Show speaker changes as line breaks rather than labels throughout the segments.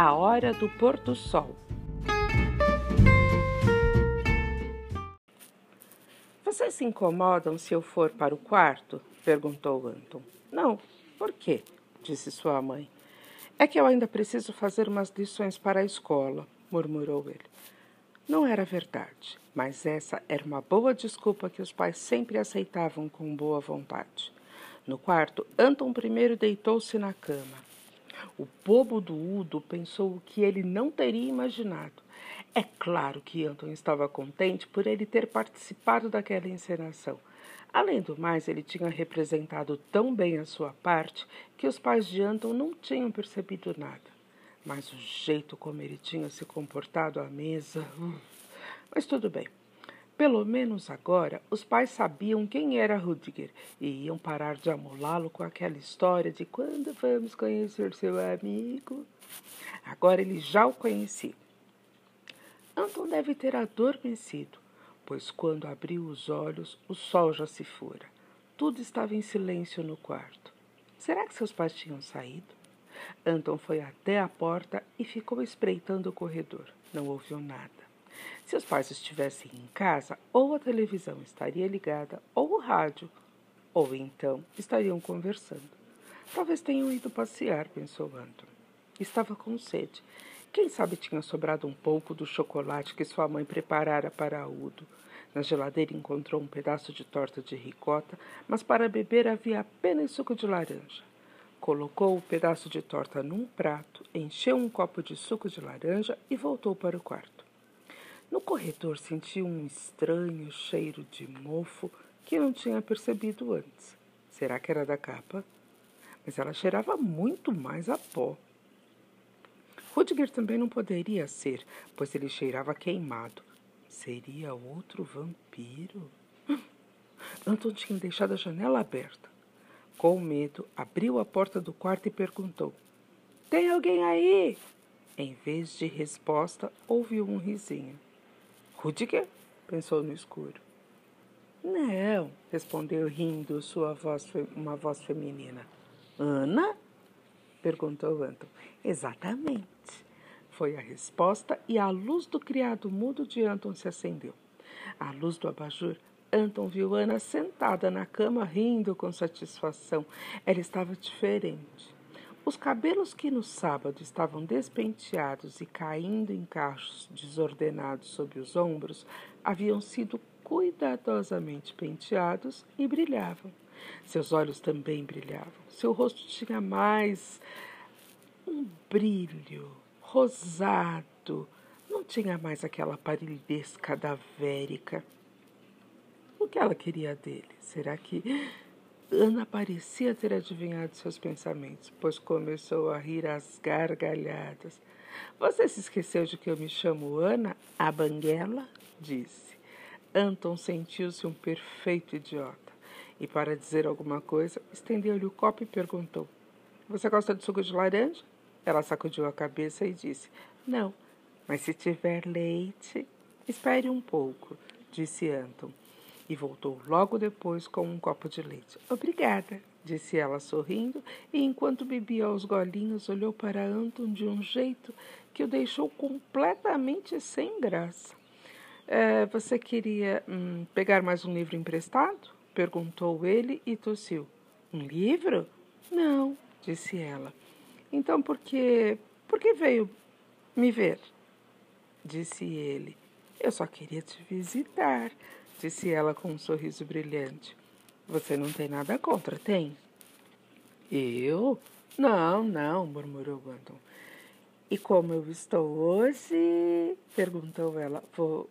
A Hora do Pôr do Sol. Vocês se incomodam se eu for para o quarto? perguntou Anton.
Não. Por quê? disse sua mãe.
É que eu ainda preciso fazer umas lições para a escola, murmurou ele. Não era verdade, mas essa era uma boa desculpa que os pais sempre aceitavam com boa vontade. No quarto, Anton primeiro deitou-se na cama. O bobo do Udo pensou o que ele não teria imaginado. É claro que Anton estava contente por ele ter participado daquela encenação. Além do mais, ele tinha representado tão bem a sua parte que os pais de Anton não tinham percebido nada. Mas o jeito como ele tinha se comportado à mesa. Hum. Mas tudo bem. Pelo menos agora os pais sabiam quem era Rudiger e iam parar de amolá-lo com aquela história de quando vamos conhecer seu amigo. Agora ele já o conhecia. Anton deve ter adormecido, pois quando abriu os olhos o sol já se fora. Tudo estava em silêncio no quarto. Será que seus pais tinham saído? Anton foi até a porta e ficou espreitando o corredor. Não ouviu nada. Se os pais estivessem em casa, ou a televisão estaria ligada, ou o rádio, ou então estariam conversando. Talvez tenham ido passear, pensou Anton. Estava com sede. Quem sabe tinha sobrado um pouco do chocolate que sua mãe preparara para Udo. Na geladeira encontrou um pedaço de torta de ricota, mas para beber havia apenas suco de laranja. Colocou o pedaço de torta num prato, encheu um copo de suco de laranja e voltou para o quarto. No corredor sentiu um estranho cheiro de mofo que não tinha percebido antes. Será que era da capa? Mas ela cheirava muito mais a pó. Rudiger também não poderia ser, pois ele cheirava queimado. Seria outro vampiro? Anton tinha deixado a janela aberta. Com medo, abriu a porta do quarto e perguntou: Tem alguém aí? Em vez de resposta, ouviu um risinho. Rudiger? pensou no escuro. Não, respondeu rindo sua voz, uma voz feminina. Ana? perguntou Anton. Exatamente. Foi a resposta e a luz do criado mudo de Anton se acendeu. À luz do abajur, Anton viu Ana sentada na cama rindo com satisfação. Ela estava diferente. Os cabelos que no sábado estavam despenteados e caindo em cachos desordenados sobre os ombros haviam sido cuidadosamente penteados e brilhavam. Seus olhos também brilhavam. Seu rosto tinha mais um brilho rosado. Não tinha mais aquela palidez cadavérica. O que ela queria dele? Será que Ana parecia ter adivinhado seus pensamentos, pois começou a rir às gargalhadas. Você se esqueceu de que eu me chamo Ana, a banguela? disse. Anton sentiu-se um perfeito idiota e, para dizer alguma coisa, estendeu-lhe o copo e perguntou: Você gosta de suco de laranja? Ela sacudiu a cabeça e disse: Não, mas se tiver leite. Espere um pouco, disse Anton e voltou logo depois com um copo de leite. Obrigada, disse ela sorrindo, e enquanto bebia aos golinhos, olhou para Anton de um jeito que o deixou completamente sem graça. É, você queria hum, pegar mais um livro emprestado? perguntou ele e tossiu. Um livro? Não, disse ela. Então por que. por que veio me ver? Disse ele. Eu só queria te visitar disse ela com um sorriso brilhante. Você não tem nada contra, tem? Eu? Não, não, murmurou Anton. E como eu estou hoje? perguntou ela.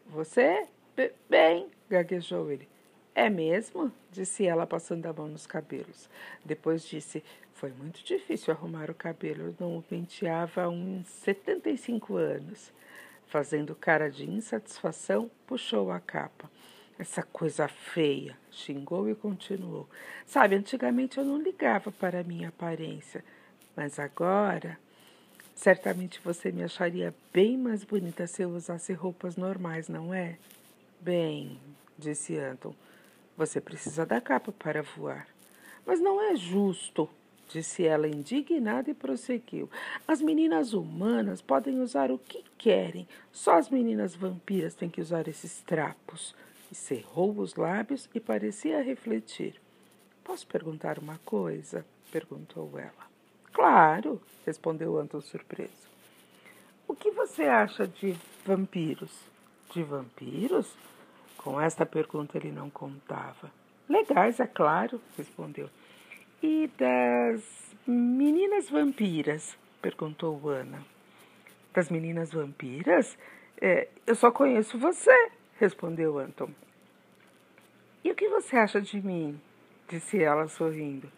Você? B bem, gaguejou ele. É mesmo? disse ela, passando a mão nos cabelos. Depois disse: Foi muito difícil arrumar o cabelo. Eu não o penteava há uns 75 anos. Fazendo cara de insatisfação, puxou a capa. Essa coisa feia, xingou e continuou. Sabe, antigamente eu não ligava para a minha aparência, mas agora certamente você me acharia bem mais bonita se eu usasse roupas normais, não é? Bem, disse Anton, você precisa da capa para voar. Mas não é justo, disse ela indignada e prosseguiu. As meninas humanas podem usar o que querem, só as meninas vampiras têm que usar esses trapos. Cerrou os lábios e parecia refletir. Posso perguntar uma coisa? perguntou ela. Claro, respondeu Anton surpreso. O que você acha de vampiros? De vampiros? Com esta pergunta ele não contava. Legais, é claro, respondeu. E das meninas vampiras? perguntou Ana. Das meninas vampiras? É, eu só conheço você, respondeu Anton. E o que você acha de mim? disse ela sorrindo.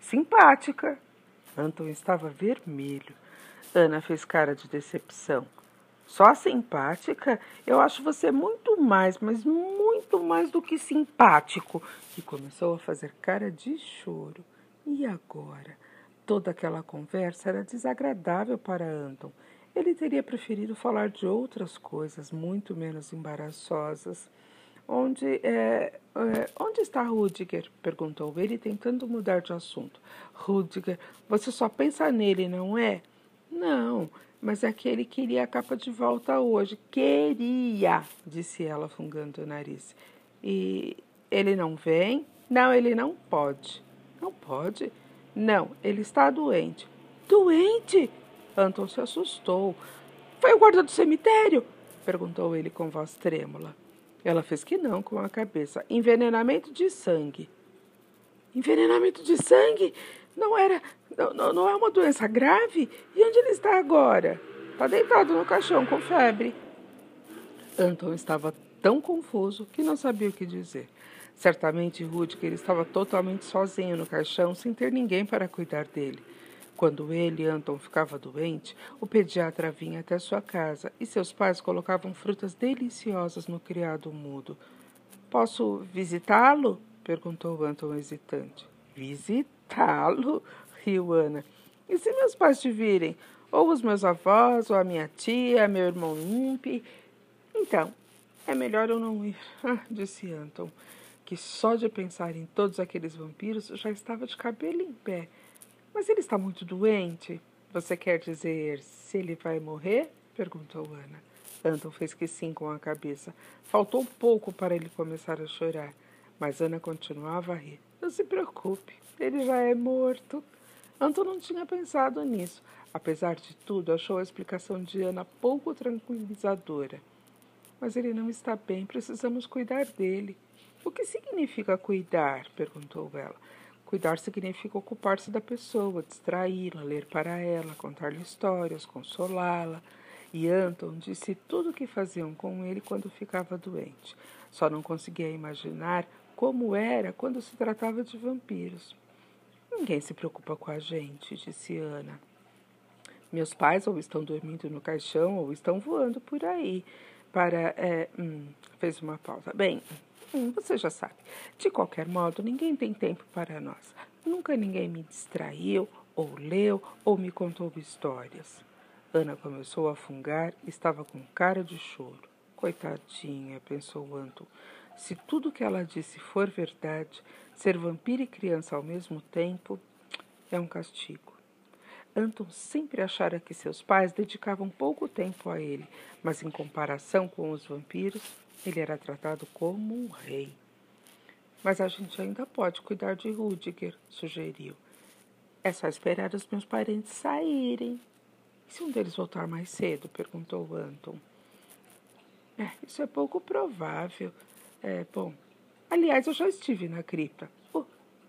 Simpática. Anton estava vermelho. Ana fez cara de decepção. Só simpática? Eu acho você muito mais, mas muito mais do que simpático. E começou a fazer cara de choro. E agora? Toda aquela conversa era desagradável para Anton. Ele teria preferido falar de outras coisas muito menos embaraçosas. Onde, é, é, onde está Rudiger? perguntou ele, tentando mudar de assunto. Rudiger, você só pensa nele, não é? Não, mas é que ele queria a capa de volta hoje. Queria, disse ela, fungando o nariz. E ele não vem? Não, ele não pode. Não pode? Não, ele está doente. Doente? Anton se assustou. Foi o guarda do cemitério? perguntou ele com voz trêmula. Ela fez que não com a cabeça. Envenenamento de sangue. Envenenamento de sangue? Não era. Não, não é uma doença grave? E onde ele está agora? Está deitado no caixão com febre. Anton estava tão confuso que não sabia o que dizer. Certamente Rudiger estava totalmente sozinho no caixão, sem ter ninguém para cuidar dele. Quando ele, Anton, ficava doente, o pediatra vinha até sua casa e seus pais colocavam frutas deliciosas no criado mudo. Posso visitá-lo? perguntou Anton hesitante. Visitá-lo? riu Ana. E se meus pais te virem? Ou os meus avós, ou a minha tia, meu irmão Impe? Então, é melhor eu não ir, disse Anton, que só de pensar em todos aqueles vampiros já estava de cabelo em pé. Mas ele está muito doente. Você quer dizer se ele vai morrer? perguntou Ana. Anton fez que sim com a cabeça. Faltou pouco para ele começar a chorar, mas Ana continuava a rir. Não se preocupe, ele já é morto. Anton não tinha pensado nisso. Apesar de tudo, achou a explicação de Ana pouco tranquilizadora. Mas ele não está bem, precisamos cuidar dele. O que significa cuidar? perguntou ela. Cuidar significa ocupar-se da pessoa, distraí-la, ler para ela, contar-lhe histórias, consolá-la. E Anton disse tudo o que faziam com ele quando ficava doente. Só não conseguia imaginar como era quando se tratava de vampiros. Ninguém se preocupa com a gente, disse Ana. Meus pais ou estão dormindo no caixão ou estão voando por aí. Para. É, hum, fez uma pausa. Bem, você já sabe. De qualquer modo, ninguém tem tempo para nós. Nunca ninguém me distraiu, ou leu, ou me contou histórias. Ana começou a fungar e estava com cara de choro. Coitadinha, pensou Anton. Se tudo que ela disse for verdade, ser vampiro e criança ao mesmo tempo é um castigo. Anton sempre achara que seus pais dedicavam pouco tempo a ele, mas em comparação com os vampiros, ele era tratado como um rei. Mas a gente ainda pode cuidar de Rudiger, sugeriu. É só esperar os meus parentes saírem. E se um deles voltar mais cedo? perguntou Anton. É, isso é pouco provável. É, bom. Aliás, eu já estive na cripta. O,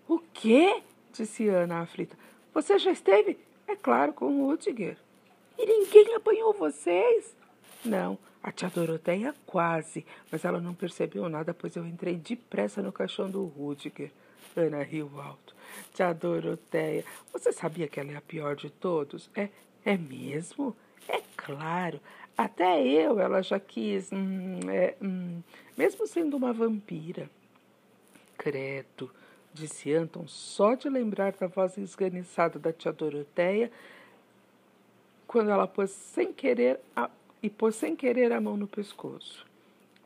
o quê? disse Ana aflita. Você já esteve? É claro, com Rudiger. E ninguém apanhou vocês? Não, a tia Doroteia quase, mas ela não percebeu nada, pois eu entrei depressa no caixão do Rudiger. Ana riu alto. Tia Doroteia, você sabia que ela é a pior de todos? É, é mesmo? É claro. Até eu ela já quis, hum, é, hum, mesmo sendo uma vampira. Credo, disse Anton, só de lembrar da voz esganiçada da tia Doroteia, quando ela pôs sem querer a e pôs sem querer a mão no pescoço.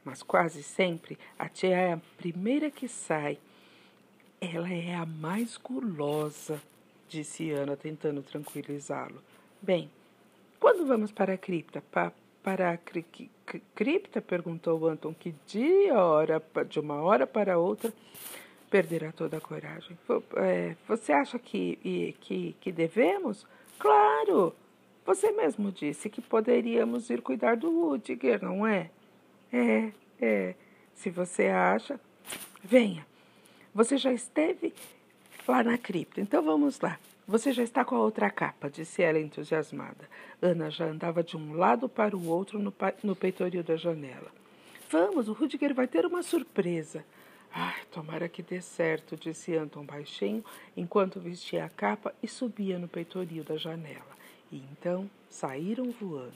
Mas quase sempre a tia é a primeira que sai. Ela é a mais gulosa. disse Ana, tentando tranquilizá-lo. Bem, quando vamos para a cripta? Pa para a cri cripta? perguntou Anton, que de, hora, de uma hora para outra perderá toda a coragem. É, você acha que, que, que devemos? Claro! Você mesmo disse que poderíamos ir cuidar do Rudiger, não é? É, é. Se você acha. Venha. Você já esteve lá na cripta, então vamos lá. Você já está com a outra capa, disse ela entusiasmada. Ana já andava de um lado para o outro no, no peitoril da janela. Vamos, o Rudiger vai ter uma surpresa. Ai, tomara que dê certo, disse Anton baixinho, enquanto vestia a capa e subia no peitoril da janela. E então saíram voando.